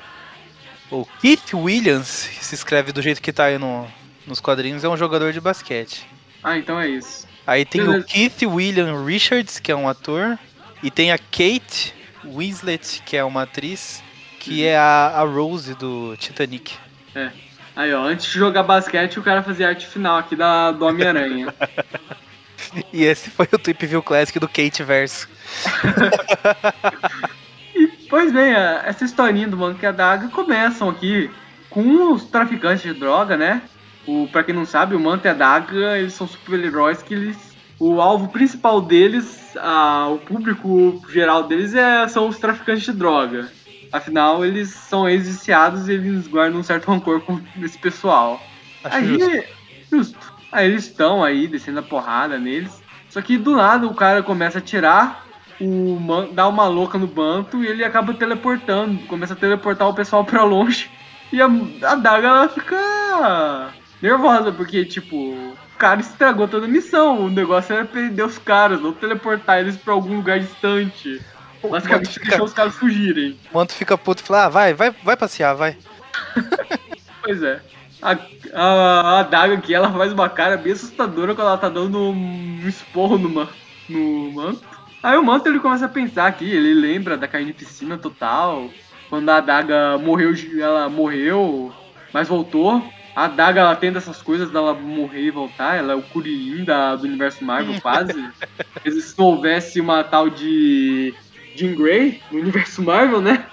O Keith Williams, que se escreve do jeito que tá aí no, nos quadrinhos, é um jogador de basquete. Ah, então é isso. Aí tem Beleza. o Keith William Richards, que é um ator. E tem a Kate Winslet, que é uma atriz, que uhum. é a, a Rose do Titanic. É. Aí, ó, antes de jogar basquete, o cara fazia arte final aqui da, do Homem-Aranha. e esse foi o Tweep View Classic do Kate Verso. e, pois bem, essa historinha do Monkey Daga começam aqui com os traficantes de droga, né? O, pra quem não sabe, o Manta e a Daga, eles são super-heróis que eles. O alvo principal deles, o público geral deles é, são os traficantes de droga. Afinal, eles são ex-viciados e eles guardam um certo rancor com esse pessoal. Acho aí, justo. justo. Aí eles estão aí descendo a porrada neles. Só que do nada o cara começa a tirar, o man, dá uma louca no banto e ele acaba teleportando. Começa a teleportar o pessoal pra longe. E a, a Daga ela fica nervosa, porque tipo, cara estragou toda a missão. O negócio era perder os caras, não teleportar eles pra algum lugar distante. Basicamente fica... deixou os caras fugirem. O Manto fica puto e fala, ah, vai, vai, vai passear, vai. pois é. A, a, a Daga aqui, ela faz uma cara bem assustadora quando ela tá dando um esporro no, no Manto. Aí o Manto ele começa a pensar aqui, ele lembra da carnificina total. Quando a Daga morreu, ela morreu, mas voltou. A Daga ela tem dessas coisas dela morrer e voltar, ela é o Kuririn da, do universo Marvel quase. se não houvesse uma tal de Jean Grey no universo Marvel, né?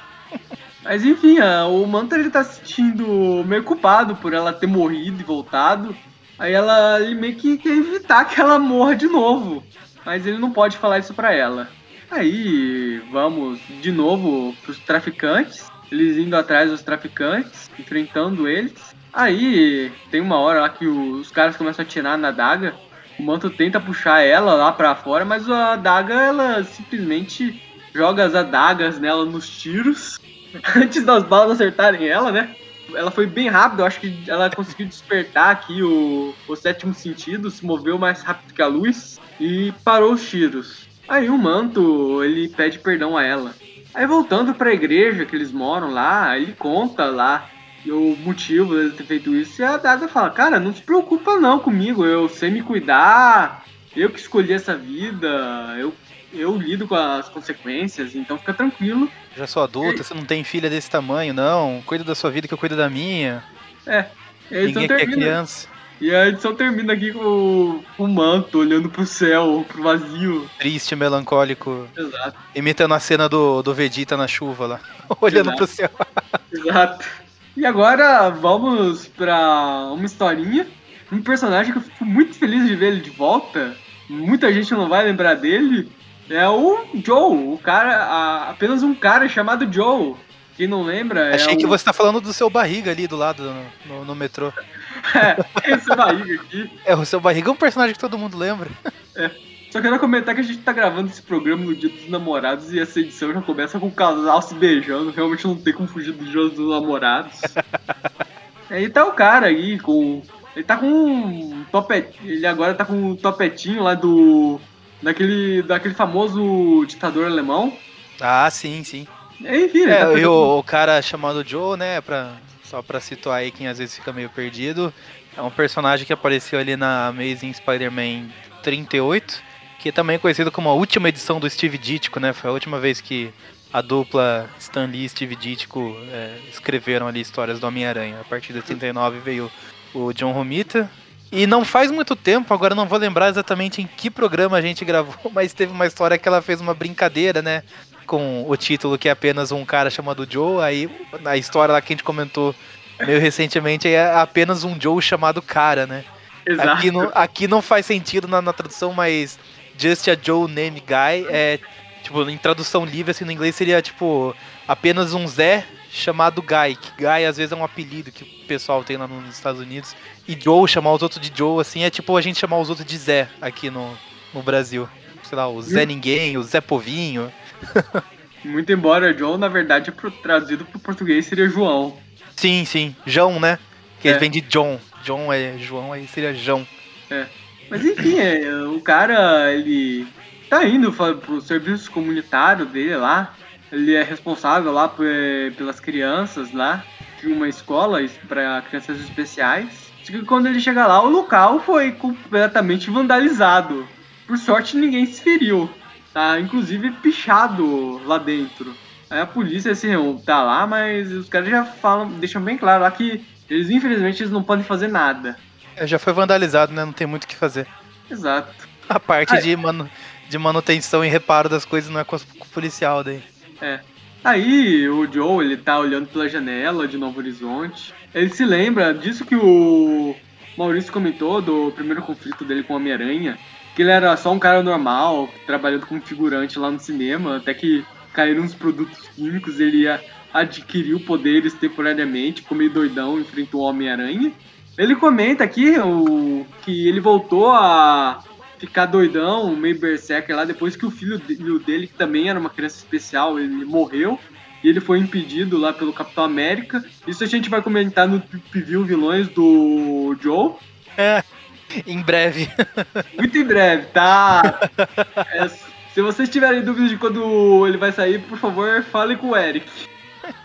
Mas enfim, a, o Manta ele tá se sentindo meio culpado por ela ter morrido e voltado. Aí ela ele meio que quer evitar que ela morra de novo. Mas ele não pode falar isso pra ela. Aí vamos de novo pros traficantes. Eles indo atrás dos traficantes, enfrentando eles. Aí tem uma hora lá que os caras começam a atirar na daga. O manto tenta puxar ela lá para fora, mas a daga ela simplesmente joga as adagas nela nos tiros antes das balas acertarem ela, né? Ela foi bem rápida, eu acho que ela conseguiu despertar aqui o, o sétimo sentido, se moveu mais rápido que a luz e parou os tiros. Aí o manto, ele pede perdão a ela. Aí voltando para a igreja que eles moram lá, ele conta lá o motivo dele ter feito isso. E a Daga fala: Cara, não se preocupa não comigo, eu sei me cuidar, eu que escolhi essa vida, eu, eu lido com as consequências, então fica tranquilo. Já sou adulta, e... você não tem filha desse tamanho, não. Cuida da sua vida que eu cuido da minha. É. Ninguém quer criança. E a edição termina aqui com o, manto olhando pro céu, pro vazio. Triste, melancólico. Exato. Imitando a cena do, do Vegeta na chuva lá. olhando Exato. pro céu. Exato. E agora vamos pra uma historinha. Um personagem que eu fico muito feliz de ver ele de volta. Muita gente não vai lembrar dele. É o Joe, o cara, a, apenas um cara chamado Joe. Quem não lembra. É Achei é que o... você tá falando do seu barriga ali do lado no, no, no metrô. é, esse barriga aqui. É, o seu barriga é um personagem que todo mundo lembra. É. Só quero comentar que a gente tá gravando esse programa no dia dos namorados e essa edição já começa com o casal se beijando. Realmente não tem como fugir do dia dos namorados. aí tá o cara aí com. Ele tá com um topet. Ele agora tá com um topetinho lá do. Daquele. daquele famoso ditador alemão. Ah, sim, sim. Enfim, é, tá e o, o, cara chamado Joe, né, pra, só pra situar aí quem às vezes fica meio perdido, é um personagem que apareceu ali na Amazing Spider-Man 38, que é também conhecido como a última edição do Steve Ditko, né, foi a última vez que a dupla Stan Lee e Steve Ditko é, escreveram ali histórias do Homem-Aranha. A partir de 39 veio o John Romita, e não faz muito tempo, agora não vou lembrar exatamente em que programa a gente gravou, mas teve uma história que ela fez uma brincadeira, né? com o título que é apenas um cara chamado Joe, aí a história lá que a gente comentou meio recentemente é apenas um Joe chamado cara, né? Exato. Aqui não, aqui não faz sentido na, na tradução, mas Just a Joe Name Guy é tipo, em tradução livre, assim, no inglês seria tipo apenas um Zé chamado Guy, que Guy às vezes é um apelido que o pessoal tem lá nos Estados Unidos. E Joe, chamar os outros de Joe, assim, é tipo a gente chamar os outros de Zé aqui no, no Brasil. Sei lá, o Zé Ninguém, o Zé Povinho. Muito embora John, na verdade, pro, traduzido pro português seria João. Sim, sim. João, né? Que é. vem de John. John é João, aí seria João. É. Mas enfim, é, o cara, ele tá indo pro serviço comunitário dele lá. Ele é responsável lá pelas crianças lá, de uma escola para crianças especiais. Só que quando ele chega lá, o local foi completamente vandalizado. Por sorte, ninguém se feriu tá inclusive pichado lá dentro. Aí a polícia assim, tá lá, mas os caras já falam, deixam bem claro lá que eles infelizmente eles não podem fazer nada. É, já foi vandalizado, né? Não tem muito o que fazer. Exato. A parte de, manu, de manutenção e reparo das coisas não é com o policial daí. É. Aí o Joe, ele tá olhando pela janela de Novo Horizonte. Ele se lembra disso que o Maurício comentou do primeiro conflito dele com o Homem-Aranha que ele era só um cara normal, trabalhando como figurante lá no cinema, até que caíram uns produtos químicos, ele adquiriu poderes temporariamente, ficou meio doidão, enfrentou o Homem-Aranha. Ele comenta aqui o, que ele voltou a ficar doidão, meio berserker lá, depois que o filho dele, que também era uma criança especial, ele morreu. E ele foi impedido lá pelo Capitão América. Isso a gente vai comentar no Preview Vilões do Joe. É. Em breve. Muito em breve, tá? É, se vocês tiverem dúvidas de quando ele vai sair, por favor, fale com o Eric.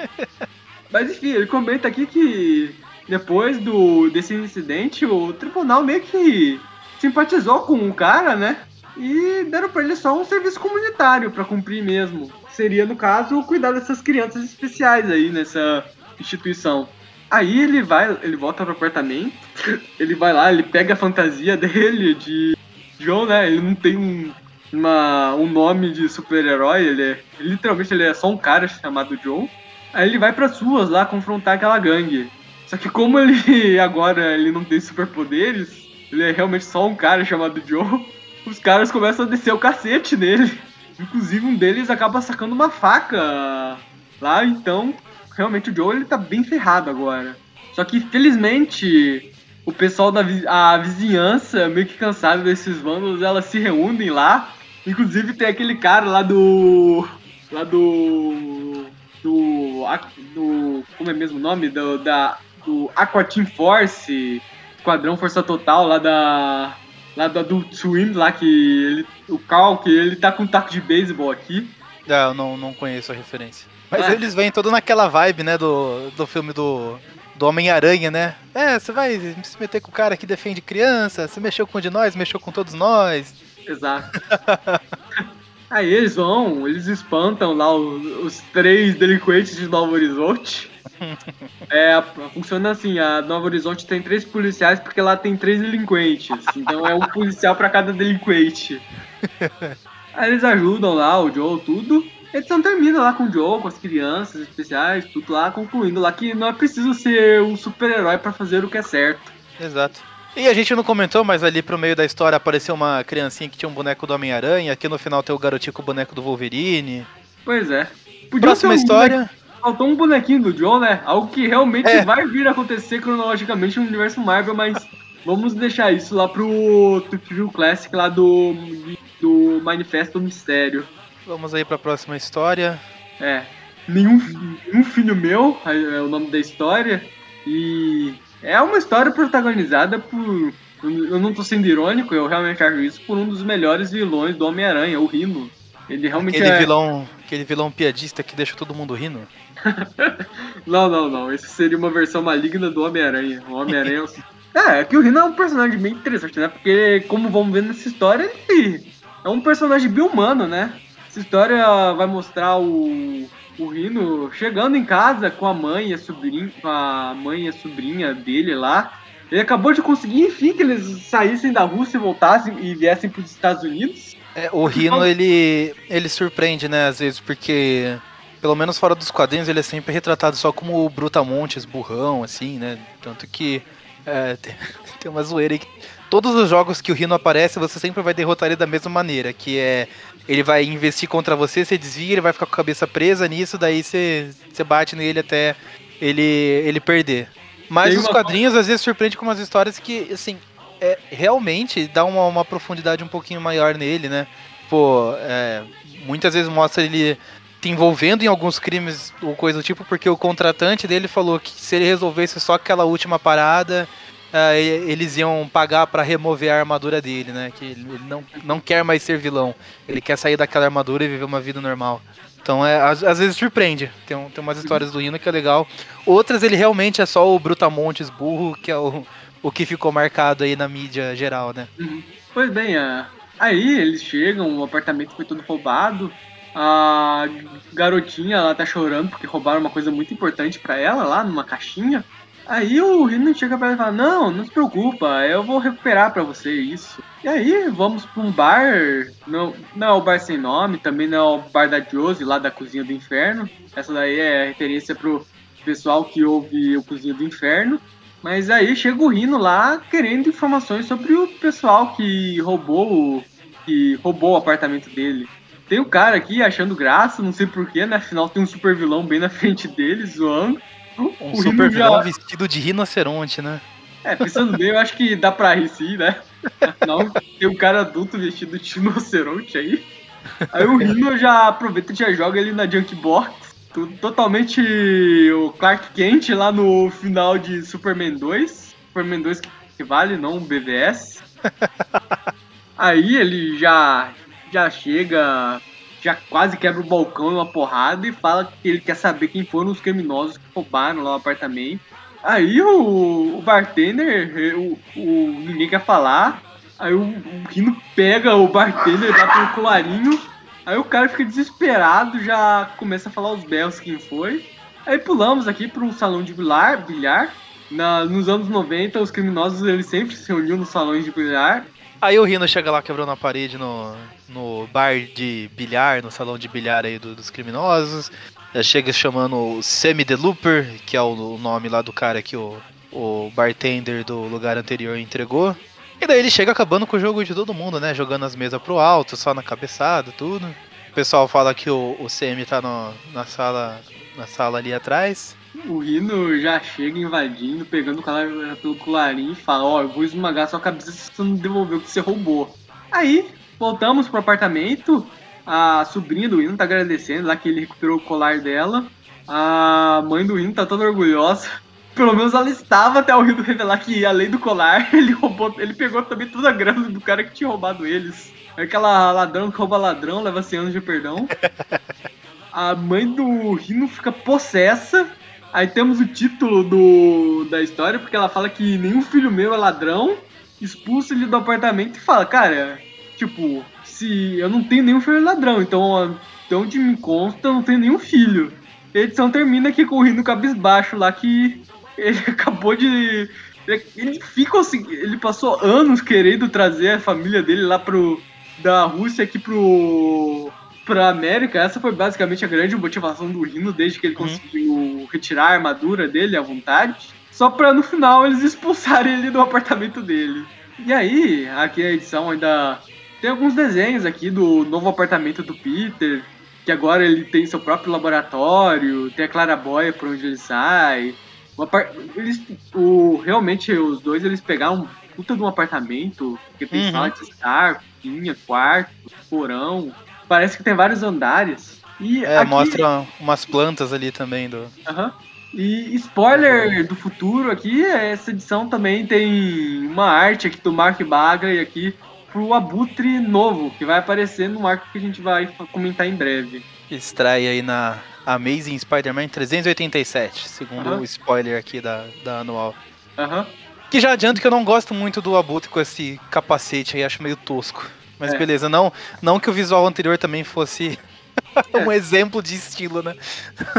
Mas enfim, ele comenta aqui que depois do desse incidente, o tribunal meio que simpatizou com o cara, né? E deram pra ele só um serviço comunitário para cumprir mesmo. Seria, no caso, cuidar dessas crianças especiais aí nessa instituição. Aí ele vai, ele volta pro apartamento, ele vai lá, ele pega a fantasia dele de John, né? Ele não tem um, uma, um nome de super-herói, ele é. Literalmente ele é só um cara chamado John. Aí ele vai pras ruas lá confrontar aquela gangue. Só que como ele agora ele não tem superpoderes, ele é realmente só um cara chamado Joe, os caras começam a descer o cacete nele. Inclusive um deles acaba sacando uma faca lá, então realmente o Joe ele tá bem ferrado agora. Só que felizmente o pessoal da a vizinhança, meio que cansado desses vândalos, elas se reúnem lá. Inclusive tem aquele cara lá do. lá do. do. do como é mesmo o nome? Do, da, do Aqua Team Force, Esquadrão Força Total lá da. lá do Adult Swim, lá que ele. o Cal, que ele tá com um taco de beisebol aqui. Ah, eu não, não conheço a referência. Mas é. eles vêm todo naquela vibe, né, do, do filme do, do Homem-Aranha, né? É, você vai se meter com o cara que defende criança, você mexeu com um de nós, mexeu com todos nós. Exato. Aí eles vão, eles espantam lá os, os três delinquentes de Novo Horizonte. É, funciona assim, a Novo Horizonte tem três policiais porque lá tem três delinquentes. Então é um policial para cada delinquente. Aí eles ajudam lá, o Joe, tudo. A edição termina lá com o Joe, com as crianças especiais, tudo lá, concluindo lá que não é preciso ser um super-herói para fazer o que é certo. Exato. E a gente não comentou, mas ali pro meio da história apareceu uma criancinha que tinha um boneco do Homem-Aranha, aqui no final tem o garotinho com o boneco do Wolverine. Pois é. Podia Próxima um história. Bonequinho, faltou um bonequinho do Joe, né? Algo que realmente é. vai vir a acontecer cronologicamente no universo Marvel, mas vamos deixar isso lá pro True Classic lá do, do Manifesto do Mistério. Vamos aí pra próxima história. É. Nenhum, nenhum filho meu é o nome da história. E é uma história protagonizada por. Eu não tô sendo irônico, eu realmente acho isso por um dos melhores vilões do Homem-Aranha, o Rino. Ele realmente aquele é... vilão, aquele vilão piadista que deixa todo mundo rindo. não, não, não. Esse seria uma versão maligna do Homem-Aranha. O Homem-Aranha é, é, é que o Rino é um personagem bem interessante, né? Porque, como vamos ver nessa história, ele é um personagem bem humano, né? Essa história vai mostrar o, o Rino chegando em casa com a mãe e a sobrinha, com a mãe e a sobrinha dele lá. Ele acabou de conseguir, enfim, que eles saíssem da Rússia e voltassem e viessem para os Estados Unidos. É, o Rino, ele, ele surpreende, né, às vezes, porque, pelo menos fora dos quadrinhos, ele é sempre retratado só como o Brutamontes, burrão, assim, né? Tanto que é, tem, tem uma zoeira aí que todos os jogos que o Rino aparece, você sempre vai derrotar ele da mesma maneira, que é ele vai investir contra você, você desvia, ele vai ficar com a cabeça presa nisso, daí você, você bate nele até ele, ele perder. Mas os quadrinhos às vezes surpreende com umas histórias que, assim, é, realmente dá uma, uma profundidade um pouquinho maior nele, né? Pô, é, muitas vezes mostra ele se envolvendo em alguns crimes ou coisa do tipo, porque o contratante dele falou que se ele resolvesse só aquela última parada, uh, eles iam pagar para remover a armadura dele, né? Que ele não, não quer mais ser vilão. Ele quer sair daquela armadura e viver uma vida normal. Então, é, às, às vezes surpreende. Tem, tem umas histórias do Hino que é legal. Outras, ele realmente é só o Brutamontes burro, que é o, o que ficou marcado aí na mídia geral, né? Uhum. Pois bem, uh, aí eles chegam, o apartamento foi todo roubado. A garotinha, ela tá chorando porque roubaram uma coisa muito importante para ela lá numa caixinha. Aí o Rino chega pra ela e fala: Não, não se preocupa, eu vou recuperar para você isso. E aí vamos pra um bar, não, não é o bar sem nome, também não é o bar da Josie, lá da Cozinha do Inferno. Essa daí é referência pro pessoal que ouve o Cozinha do Inferno. Mas aí chega o Rino lá querendo informações sobre o pessoal que roubou, que roubou o apartamento dele. Tem o um cara aqui achando graça, não sei porquê, né? Afinal tem um super vilão bem na frente dele, zoando. Um o super vilão já... vestido de rinoceronte, né? É, pensando bem, eu acho que dá pra rir sim, né? Afinal, tem um cara adulto vestido de rinoceronte aí. Aí o Rino já aproveita e já joga ele na Junk Box. Totalmente o Clark Kent lá no final de Superman 2. Superman 2 que vale, não o BVS. Aí ele já, já chega já quase quebra o balcão numa porrada e fala que ele quer saber quem foram os criminosos que roubaram lá o apartamento. Aí o, o bartender, o, o, ninguém quer falar. Aí o, o Rino pega o bartender, dá pelo colarinho. Aí o cara fica desesperado, já começa a falar os belos quem foi. Aí pulamos aqui para um salão de bilhar. bilhar. Na, nos anos 90, os criminosos eles sempre se reuniam nos salões de bilhar. Aí o Rino chega lá quebrando a parede no, no bar de bilhar, no salão de bilhar aí do, dos criminosos. Já chega chamando o Semi The Looper, que é o, o nome lá do cara que o, o bartender do lugar anterior entregou. E daí ele chega acabando com o jogo de todo mundo, né? Jogando as mesas pro alto, só na cabeçada, tudo. pessoal fala que o, o CM tá no, na sala na sala ali atrás. O Rino já chega invadindo, pegando o colar pelo colarinho e fala, ó, oh, eu vou esmagar sua cabeça se você não devolver o que você roubou. Aí, voltamos pro apartamento, a sobrinha do Rino tá agradecendo lá que ele recuperou o colar dela. A mãe do Rino tá toda orgulhosa. Pelo menos ela estava até o Rino revelar que, além do colar, ele roubou, ele pegou também toda a grana do cara que tinha roubado eles. Aquela ladrão que rouba ladrão, leva 100 anos de perdão. A mãe do Rino fica possessa. Aí temos o título do, da história, porque ela fala que nenhum filho meu é ladrão. Expulsa ele do apartamento e fala, cara, tipo, se eu não tenho nenhum filho ladrão, então, então de me consta, eu não tenho nenhum filho. A edição termina aqui com o Rino cabisbaixo lá que ele acabou de. Ele fica assim, ele passou anos querendo trazer a família dele lá pro, da Rússia aqui pro pra América, essa foi basicamente a grande motivação do Rino desde que ele uhum. conseguiu retirar a armadura dele à vontade. Só pra no final eles expulsarem ele do apartamento dele. E aí, aqui a edição ainda tem alguns desenhos aqui do novo apartamento do Peter, que agora ele tem seu próprio laboratório, tem a clarabóia por onde ele sai. O, eles, o realmente os dois eles pegaram puta de um apartamento, que tem uhum. sala de estar, cozinha, quarto, porão. Parece que tem vários andares. E é, aqui... mostra umas plantas ali também do. Uhum. E spoiler do futuro aqui, essa edição também tem uma arte aqui do Mark Bagley aqui pro Abutre novo, que vai aparecer no arco que a gente vai comentar em breve. Extrai aí na Amazing Spider-Man 387, segundo uhum. o spoiler aqui da, da anual. Aham. Uhum. Que já adianto que eu não gosto muito do Abutre com esse capacete aí, acho meio tosco. Mas é. beleza, não, não que o visual anterior também fosse um é. exemplo de estilo, né?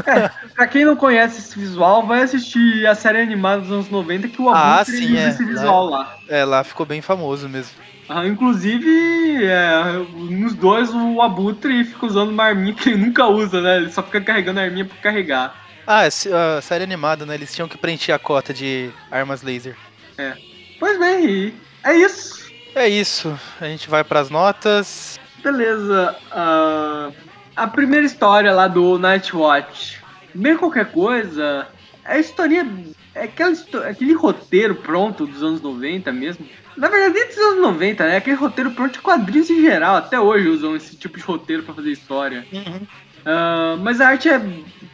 é, pra quem não conhece esse visual, vai assistir a série animada dos anos 90 que o ah, Abutre ah, sim, usa esse visual lá, lá. É, lá ficou bem famoso mesmo. Ah, inclusive, é, nos dois o Abutre fica usando uma arminha que ele nunca usa, né? Ele só fica carregando a arminha pra carregar. Ah, a série animada, né? Eles tinham que preencher a cota de armas laser. É. Pois bem, é isso. É isso. A gente vai para as notas. Beleza. Uh, a primeira história lá do Nightwatch. Bem qualquer coisa. É a historinha. É aquela, aquele roteiro pronto dos anos 90 mesmo. Na verdade, nem dos anos 90, né? Aquele roteiro pronto de quadrinhos em geral. Até hoje usam esse tipo de roteiro para fazer história. Uhum. Uh, mas a arte é,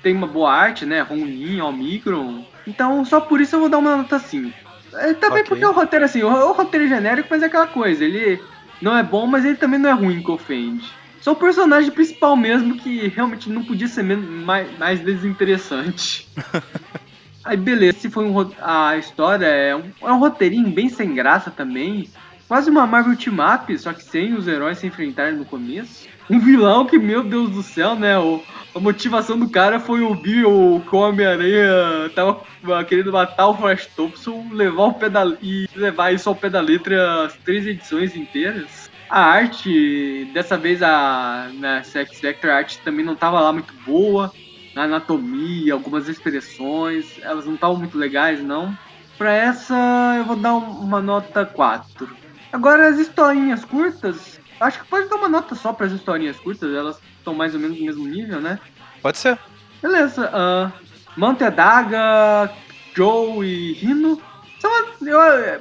tem uma boa arte, né? Ronin, Omicron. Então, só por isso eu vou dar uma nota 5. É, também okay. porque o roteiro, assim, o, o, roteiro é genérico, mas é aquela coisa, ele não é bom, mas ele também não é ruim que ofende. Só o personagem principal mesmo que realmente não podia ser mais, mais desinteressante. Aí beleza, se foi um, a história é um, é um roteirinho bem sem graça também. Quase uma Marvel Team Up, só que sem os heróis se enfrentarem no começo. Um vilão que, meu Deus do céu, né? O, a motivação do cara foi ouvir o Homem-Aranha tava querendo matar o Flash Thompson, levar o pé da, e levar isso ao pé da letra as três edições inteiras. A arte, dessa vez a na Sex Vector a arte também não tava lá muito boa. Na anatomia, algumas expressões, elas não estavam muito legais, não. Pra essa eu vou dar uma nota 4. Agora as historinhas curtas, acho que pode dar uma nota só para as historinhas curtas, elas estão mais ou menos no mesmo nível, né? Pode ser. Beleza. Uh, Manta Daga, Joe e Rino. São, eu,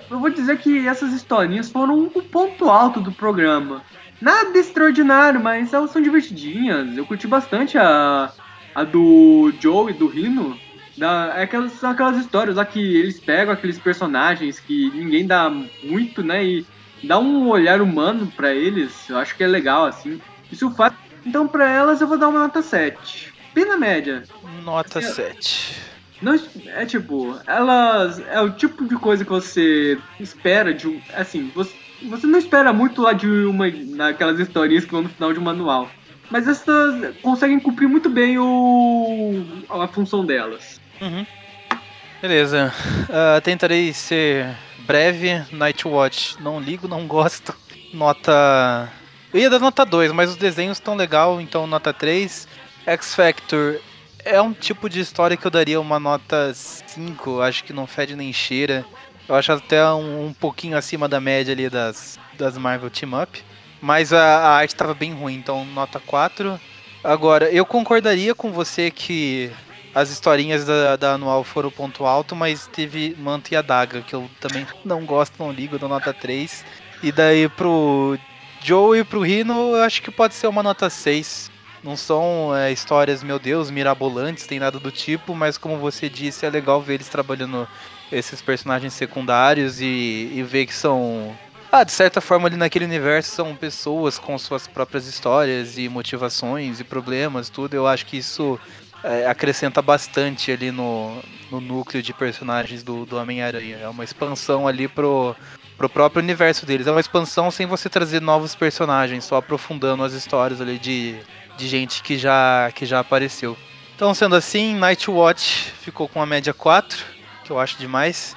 eu vou dizer que essas historinhas foram o ponto alto do programa. Nada extraordinário, mas elas são divertidinhas. Eu curti bastante a, a do Joe e do Rino. Da, é aquelas, são aquelas histórias lá que eles pegam aqueles personagens que ninguém dá muito, né? E dá um olhar humano para eles. Eu acho que é legal, assim. Isso faz então, para elas, eu vou dar uma nota 7. Bem na média. Nota é, 7. Não, é tipo, elas. É o tipo de coisa que você espera de um. Assim, você, você não espera muito lá de uma. daquelas historinhas que vão no final de um manual. Mas essas conseguem cumprir muito bem o, a função delas. Uhum. Beleza. Uh, tentarei ser breve. Nightwatch. Não ligo, não gosto. Nota eu ia dar nota 2, mas os desenhos estão legal, então nota 3. X Factor é um tipo de história que eu daria uma nota 5, acho que não fede nem cheira. Eu acho até um, um pouquinho acima da média ali das, das Marvel Team Up. Mas a, a arte estava bem ruim, então nota 4. Agora, eu concordaria com você que as historinhas da, da, anual foram o ponto alto, mas teve Manta e a Daga, que eu também não gosto, não ligo, dou nota 3. E daí pro Joe e pro Rino, eu acho que pode ser uma nota 6. Não são é, histórias, meu Deus, mirabolantes, tem nada do tipo, mas como você disse, é legal ver eles trabalhando esses personagens secundários e, e ver que são ah, de certa forma ali naquele universo são pessoas com suas próprias histórias e motivações e problemas, tudo. Eu acho que isso é, acrescenta bastante ali no, no núcleo de personagens do, do Homem-Aranha. É uma expansão ali pro, pro próprio universo deles. É uma expansão sem você trazer novos personagens, só aprofundando as histórias ali de, de gente que já, que já apareceu. Então, sendo assim, Nightwatch ficou com a média 4, que eu acho demais.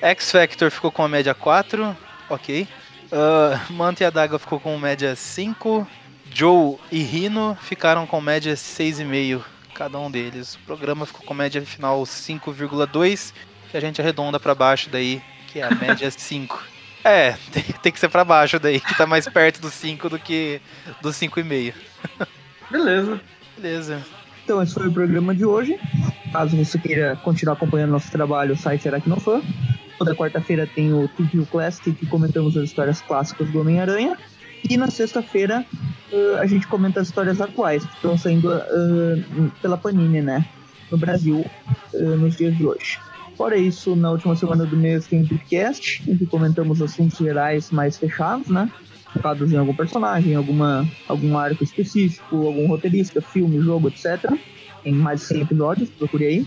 X Factor ficou com a média 4, ok. Uh, Manta e a Daga ficou com média 5. Joe e Rino ficaram com média 6,5 cada um deles. O programa ficou com média final 5,2, que a gente arredonda para baixo daí, que é a média 5. É, tem, tem, que ser para baixo daí, que tá mais perto do 5 do que do 5,5. Beleza. Beleza. Então esse foi o programa de hoje. Caso você queira continuar acompanhando nosso trabalho, o site será que não for. Toda quarta-feira tem o TVU Classic, que comentamos as histórias clássicas do Homem-Aranha. E na sexta-feira uh, a gente comenta as histórias atuais, que estão saindo uh, pela Panini, né? No Brasil, uh, nos dias de hoje. Fora isso, na última semana do mês tem o podcast, em que comentamos assuntos gerais mais fechados, né? Focados em algum personagem, alguma, algum arco específico, algum roteirista, filme, jogo, etc. Tem mais de 100 episódios, procure aí.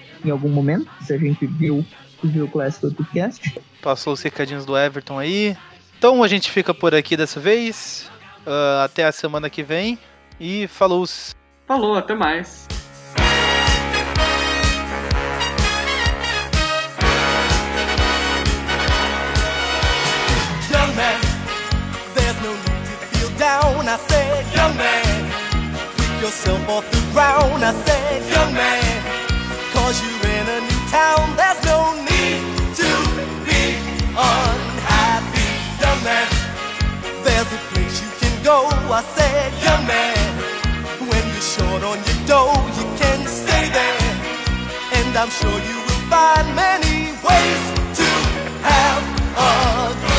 Em algum momento, se a gente viu o Viu Classic Podcast. Passou os recadinhos do Everton aí. Então a gente fica por aqui dessa vez. Uh, até a semana que vem. E falou! Falou, até mais! Young man, there's no need to feel down. I said, young man, pick yourself off the ground. I said, young man. Cause you're in a new town, there's no need to be unhappy, young man. There's a place you can go, I said, young man. When you're short on your dough, you can stay there. And I'm sure you will find many ways to have a